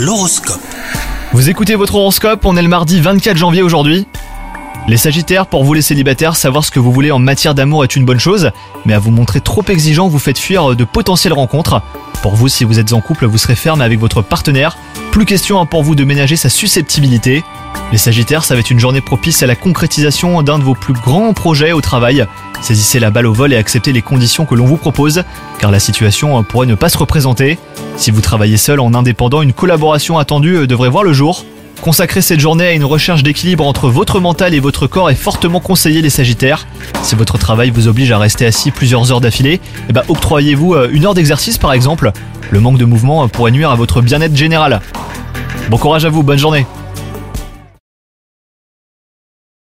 L'horoscope. Vous écoutez votre horoscope, on est le mardi 24 janvier aujourd'hui. Les Sagittaires, pour vous les célibataires, savoir ce que vous voulez en matière d'amour est une bonne chose, mais à vous montrer trop exigeant, vous faites fuir de potentielles rencontres. Pour vous, si vous êtes en couple, vous serez ferme avec votre partenaire. Plus question hein, pour vous de ménager sa susceptibilité. Les Sagittaires, ça va être une journée propice à la concrétisation d'un de vos plus grands projets au travail. Saisissez la balle au vol et acceptez les conditions que l'on vous propose, car la situation pourrait ne pas se représenter. Si vous travaillez seul en indépendant, une collaboration attendue devrait voir le jour. Consacrer cette journée à une recherche d'équilibre entre votre mental et votre corps est fortement conseillé les Sagittaires. Si votre travail vous oblige à rester assis plusieurs heures d'affilée, eh ben, octroyez-vous euh, une heure d'exercice par exemple. Le manque de mouvement pourrait nuire à votre bien-être général. Bon courage à vous, bonne journée